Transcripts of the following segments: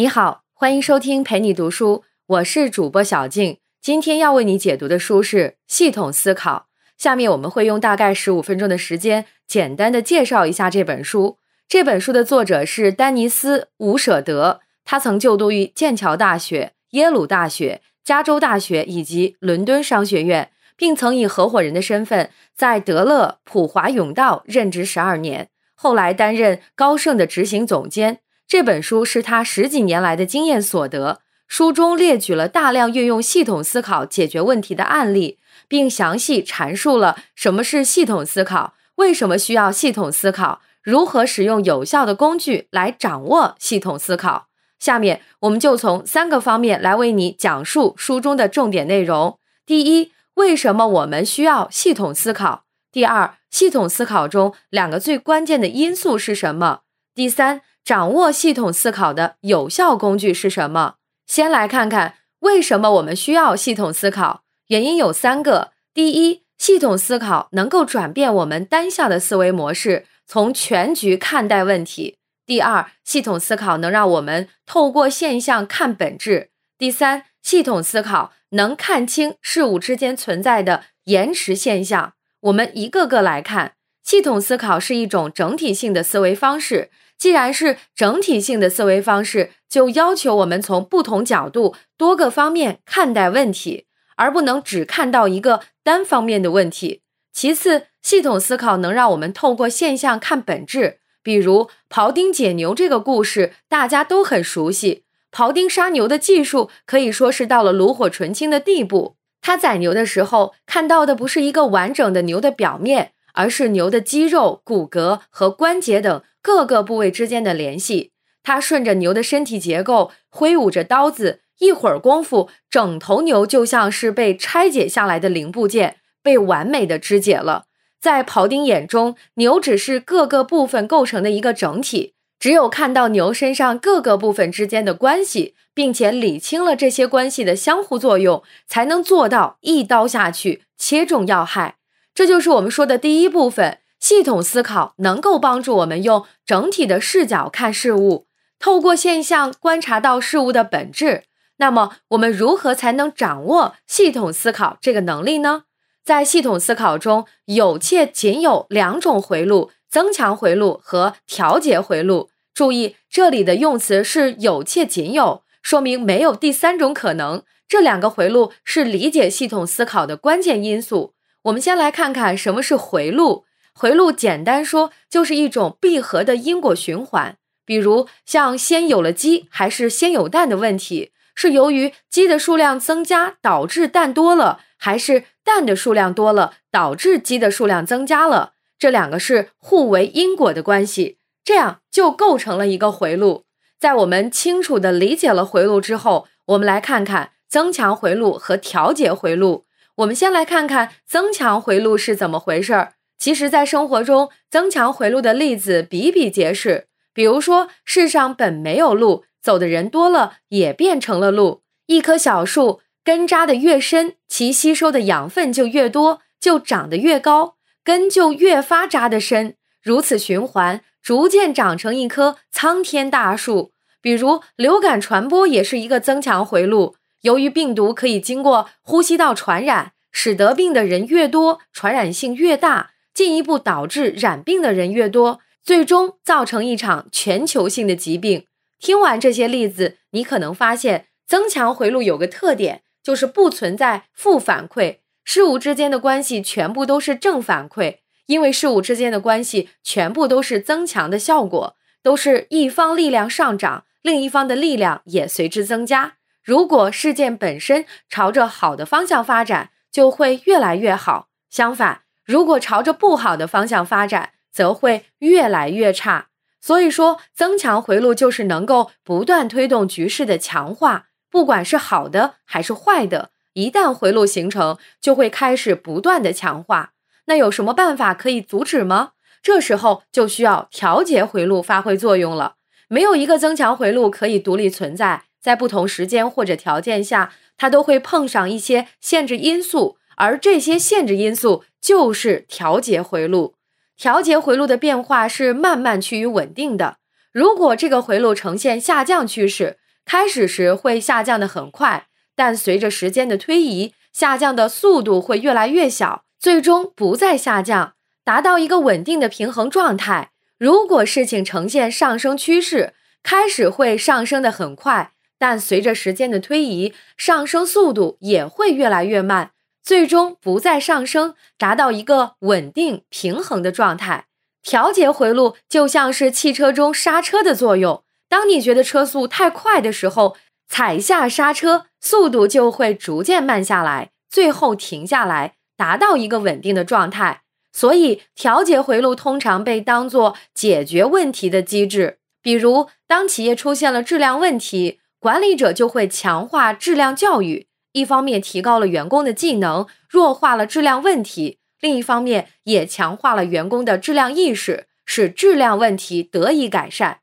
你好，欢迎收听陪你读书，我是主播小静。今天要为你解读的书是《系统思考》。下面我们会用大概十五分钟的时间，简单的介绍一下这本书。这本书的作者是丹尼斯·伍舍德，他曾就读于剑桥大学、耶鲁大学、加州大学以及伦敦商学院，并曾以合伙人的身份在德勒普华永道任职十二年，后来担任高盛的执行总监。这本书是他十几年来的经验所得，书中列举了大量运用系统思考解决问题的案例，并详细阐述了什么是系统思考，为什么需要系统思考，如何使用有效的工具来掌握系统思考。下面我们就从三个方面来为你讲述书中的重点内容：第一，为什么我们需要系统思考？第二，系统思考中两个最关键的因素是什么？第三。掌握系统思考的有效工具是什么？先来看看为什么我们需要系统思考。原因有三个：第一，系统思考能够转变我们单向的思维模式，从全局看待问题；第二，系统思考能让我们透过现象看本质；第三，系统思考能看清事物之间存在的延迟现象。我们一个个来看，系统思考是一种整体性的思维方式。既然是整体性的思维方式，就要求我们从不同角度、多个方面看待问题，而不能只看到一个单方面的问题。其次，系统思考能让我们透过现象看本质。比如庖丁解牛这个故事，大家都很熟悉。庖丁杀牛的技术可以说是到了炉火纯青的地步。他宰牛的时候，看到的不是一个完整的牛的表面，而是牛的肌肉、骨骼和关节等。各个部位之间的联系，他顺着牛的身体结构挥舞着刀子，一会儿功夫，整头牛就像是被拆解下来的零部件，被完美的肢解了。在庖丁眼中，牛只是各个部分构成的一个整体，只有看到牛身上各个部分之间的关系，并且理清了这些关系的相互作用，才能做到一刀下去切中要害。这就是我们说的第一部分。系统思考能够帮助我们用整体的视角看事物，透过现象观察到事物的本质。那么，我们如何才能掌握系统思考这个能力呢？在系统思考中，有且仅有两种回路：增强回路和调节回路。注意，这里的用词是有且仅有，说明没有第三种可能。这两个回路是理解系统思考的关键因素。我们先来看看什么是回路。回路简单说就是一种闭合的因果循环，比如像先有了鸡还是先有蛋的问题，是由于鸡的数量增加导致蛋多了，还是蛋的数量多了导致鸡的数量增加了？这两个是互为因果的关系，这样就构成了一个回路。在我们清楚的理解了回路之后，我们来看看增强回路和调节回路。我们先来看看增强回路是怎么回事儿。其实，在生活中，增强回路的例子比比皆是。比如说，世上本没有路，走的人多了，也变成了路。一棵小树根扎得越深，其吸收的养分就越多，就长得越高，根就越发扎得深。如此循环，逐渐长成一棵苍天大树。比如，流感传播也是一个增强回路。由于病毒可以经过呼吸道传染，使得病的人越多，传染性越大。进一步导致染病的人越多，最终造成一场全球性的疾病。听完这些例子，你可能发现增强回路有个特点，就是不存在负反馈，事物之间的关系全部都是正反馈。因为事物之间的关系全部都是增强的效果，都是一方力量上涨，另一方的力量也随之增加。如果事件本身朝着好的方向发展，就会越来越好。相反，如果朝着不好的方向发展，则会越来越差。所以说，增强回路就是能够不断推动局势的强化，不管是好的还是坏的，一旦回路形成，就会开始不断的强化。那有什么办法可以阻止吗？这时候就需要调节回路发挥作用了。没有一个增强回路可以独立存在，在不同时间或者条件下，它都会碰上一些限制因素。而这些限制因素就是调节回路，调节回路的变化是慢慢趋于稳定的。如果这个回路呈现下降趋势，开始时会下降的很快，但随着时间的推移，下降的速度会越来越小，最终不再下降，达到一个稳定的平衡状态。如果事情呈现上升趋势，开始会上升的很快，但随着时间的推移，上升速度也会越来越慢，最终不再上升，达到一个稳定平衡的状态。调节回路就像是汽车中刹车的作用，当你觉得车速太快的时候，踩下刹车，速度就会逐渐慢下来，最后停下来，达到一个稳定的状态。所以，调节回路通常被当作解决问题的机制。比如，当企业出现了质量问题，管理者就会强化质量教育，一方面提高了员工的技能，弱化了质量问题；另一方面也强化了员工的质量意识，使质量问题得以改善。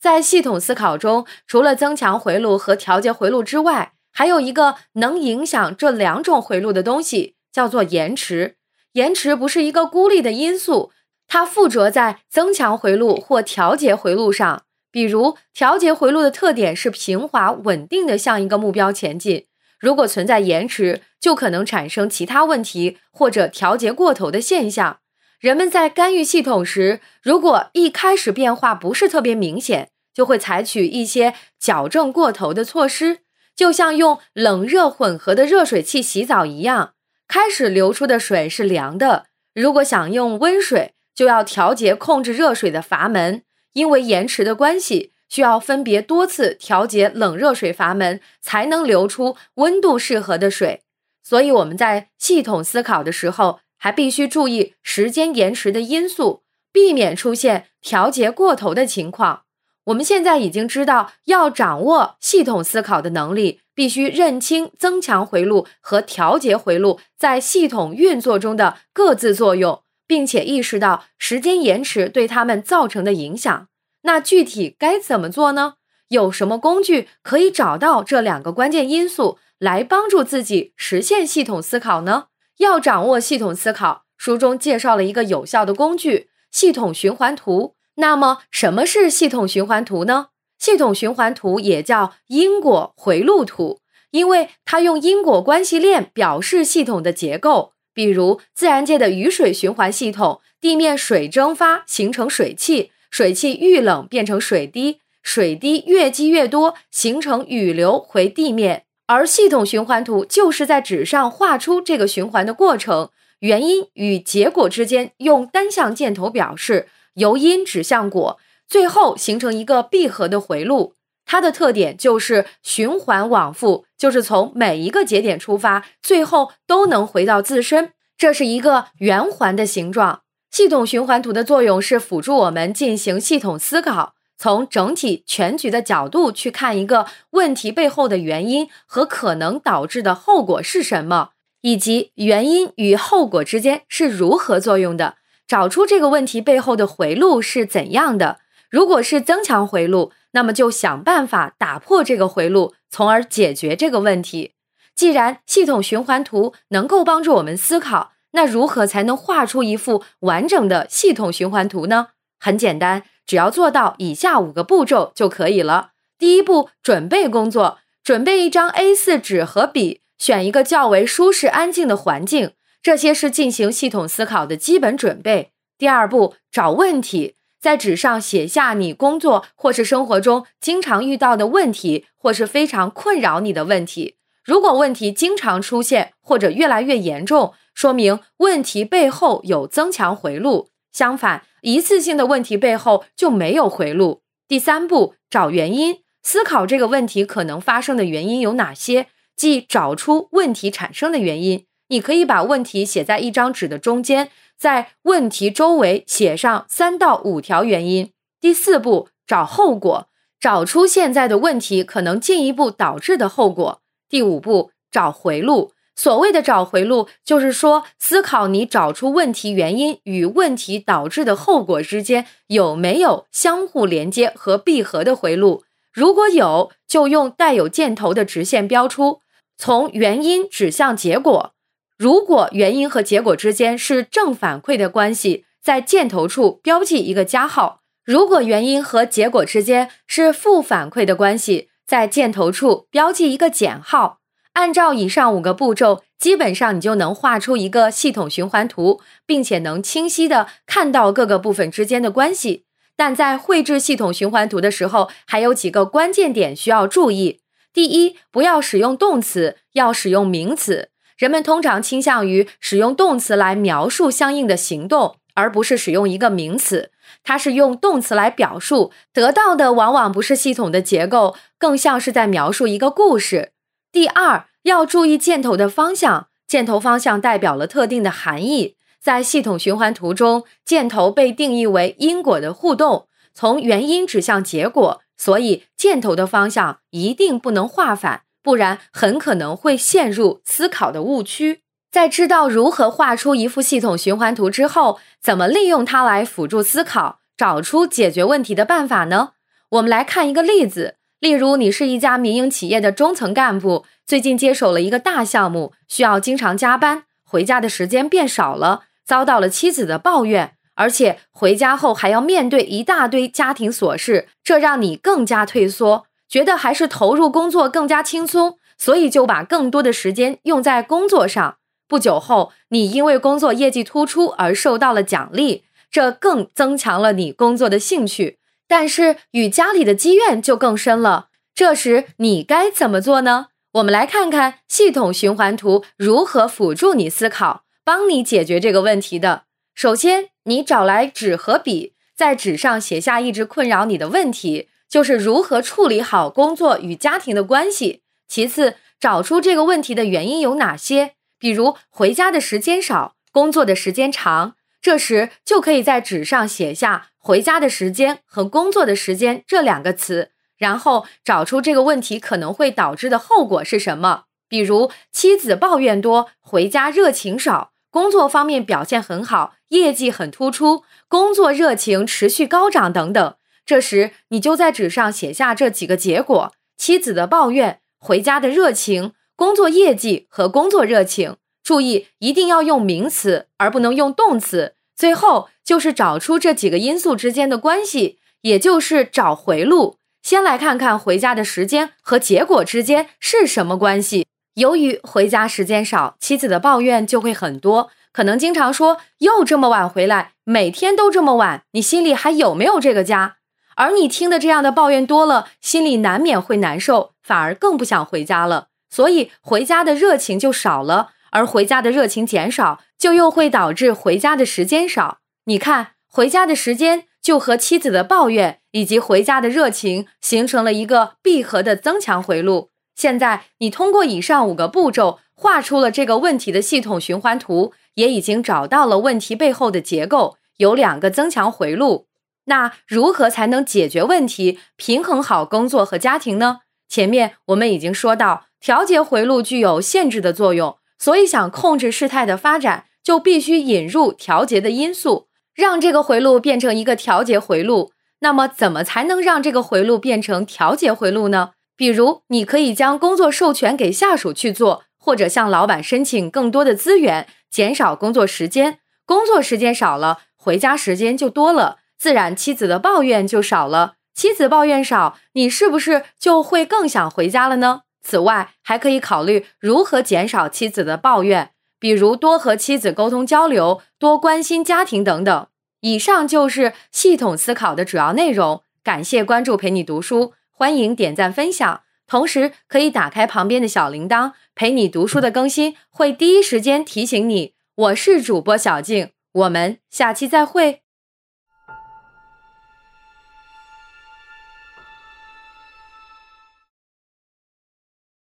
在系统思考中，除了增强回路和调节回路之外，还有一个能影响这两种回路的东西，叫做延迟。延迟不是一个孤立的因素。它附着在增强回路或调节回路上，比如调节回路的特点是平滑稳定的向一个目标前进。如果存在延迟，就可能产生其他问题或者调节过头的现象。人们在干预系统时，如果一开始变化不是特别明显，就会采取一些矫正过头的措施，就像用冷热混合的热水器洗澡一样，开始流出的水是凉的，如果想用温水。就要调节控制热水的阀门，因为延迟的关系，需要分别多次调节冷热水阀门，才能流出温度适合的水。所以我们在系统思考的时候，还必须注意时间延迟的因素，避免出现调节过头的情况。我们现在已经知道，要掌握系统思考的能力，必须认清增强回路和调节回路在系统运作中的各自作用。并且意识到时间延迟对他们造成的影响，那具体该怎么做呢？有什么工具可以找到这两个关键因素，来帮助自己实现系统思考呢？要掌握系统思考，书中介绍了一个有效的工具——系统循环图。那么，什么是系统循环图呢？系统循环图也叫因果回路图，因为它用因果关系链表示系统的结构。比如自然界的雨水循环系统，地面水蒸发形成水汽，水汽遇冷变成水滴，水滴越积越多，形成雨流回地面。而系统循环图就是在纸上画出这个循环的过程，原因与结果之间用单向箭头表示，由因指向果，最后形成一个闭合的回路。它的特点就是循环往复，就是从每一个节点出发，最后都能回到自身。这是一个圆环的形状。系统循环图的作用是辅助我们进行系统思考，从整体全局的角度去看一个问题背后的原因和可能导致的后果是什么，以及原因与后果之间是如何作用的，找出这个问题背后的回路是怎样的。如果是增强回路。那么就想办法打破这个回路，从而解决这个问题。既然系统循环图能够帮助我们思考，那如何才能画出一幅完整的系统循环图呢？很简单，只要做到以下五个步骤就可以了。第一步，准备工作，准备一张 A4 纸和笔，选一个较为舒适安静的环境，这些是进行系统思考的基本准备。第二步，找问题。在纸上写下你工作或是生活中经常遇到的问题，或是非常困扰你的问题。如果问题经常出现或者越来越严重，说明问题背后有增强回路。相反，一次性的问题背后就没有回路。第三步，找原因，思考这个问题可能发生的原因有哪些，即找出问题产生的原因。你可以把问题写在一张纸的中间。在问题周围写上三到五条原因。第四步，找后果，找出现在的问题可能进一步导致的后果。第五步，找回路。所谓的找回路，就是说思考你找出问题原因与问题导致的后果之间有没有相互连接和闭合的回路。如果有，就用带有箭头的直线标出，从原因指向结果。如果原因和结果之间是正反馈的关系，在箭头处标记一个加号；如果原因和结果之间是负反馈的关系，在箭头处标记一个减号。按照以上五个步骤，基本上你就能画出一个系统循环图，并且能清晰的看到各个部分之间的关系。但在绘制系统循环图的时候，还有几个关键点需要注意。第一，不要使用动词，要使用名词。人们通常倾向于使用动词来描述相应的行动，而不是使用一个名词。它是用动词来表述，得到的往往不是系统的结构，更像是在描述一个故事。第二，要注意箭头的方向，箭头方向代表了特定的含义。在系统循环图中，箭头被定义为因果的互动，从原因指向结果。所以，箭头的方向一定不能画反，不然很可能会陷入思考的误区。在知道如何画出一幅系统循环图之后，怎么利用它来辅助思考，找出解决问题的办法呢？我们来看一个例子。例如，你是一家民营企业的中层干部，最近接手了一个大项目，需要经常加班，回家的时间变少了，遭到了妻子的抱怨。而且回家后还要面对一大堆家庭琐事，这让你更加退缩，觉得还是投入工作更加轻松，所以就把更多的时间用在工作上。不久后，你因为工作业绩突出而受到了奖励，这更增强了你工作的兴趣。但是与家里的积怨就更深了。这时你该怎么做呢？我们来看看系统循环图如何辅助你思考，帮你解决这个问题的。首先，你找来纸和笔，在纸上写下一直困扰你的问题，就是如何处理好工作与家庭的关系。其次，找出这个问题的原因有哪些，比如回家的时间少，工作的时间长。这时就可以在纸上写下“回家的时间”和“工作的时间”这两个词，然后找出这个问题可能会导致的后果是什么，比如妻子抱怨多，回家热情少。工作方面表现很好，业绩很突出，工作热情持续高涨等等。这时你就在纸上写下这几个结果：妻子的抱怨、回家的热情、工作业绩和工作热情。注意，一定要用名词，而不能用动词。最后就是找出这几个因素之间的关系，也就是找回路。先来看看回家的时间和结果之间是什么关系。由于回家时间少，妻子的抱怨就会很多，可能经常说又这么晚回来，每天都这么晚，你心里还有没有这个家？而你听的这样的抱怨多了，心里难免会难受，反而更不想回家了，所以回家的热情就少了。而回家的热情减少，就又会导致回家的时间少。你看，回家的时间就和妻子的抱怨以及回家的热情形成了一个闭合的增强回路。现在你通过以上五个步骤画出了这个问题的系统循环图，也已经找到了问题背后的结构，有两个增强回路。那如何才能解决问题，平衡好工作和家庭呢？前面我们已经说到，调节回路具有限制的作用，所以想控制事态的发展，就必须引入调节的因素，让这个回路变成一个调节回路。那么，怎么才能让这个回路变成调节回路呢？比如，你可以将工作授权给下属去做，或者向老板申请更多的资源，减少工作时间。工作时间少了，回家时间就多了，自然妻子的抱怨就少了。妻子抱怨少，你是不是就会更想回家了呢？此外，还可以考虑如何减少妻子的抱怨，比如多和妻子沟通交流，多关心家庭等等。以上就是系统思考的主要内容。感谢关注，陪你读书。欢迎点赞分享，同时可以打开旁边的小铃铛，陪你读书的更新会第一时间提醒你。我是主播小静，我们下期再会。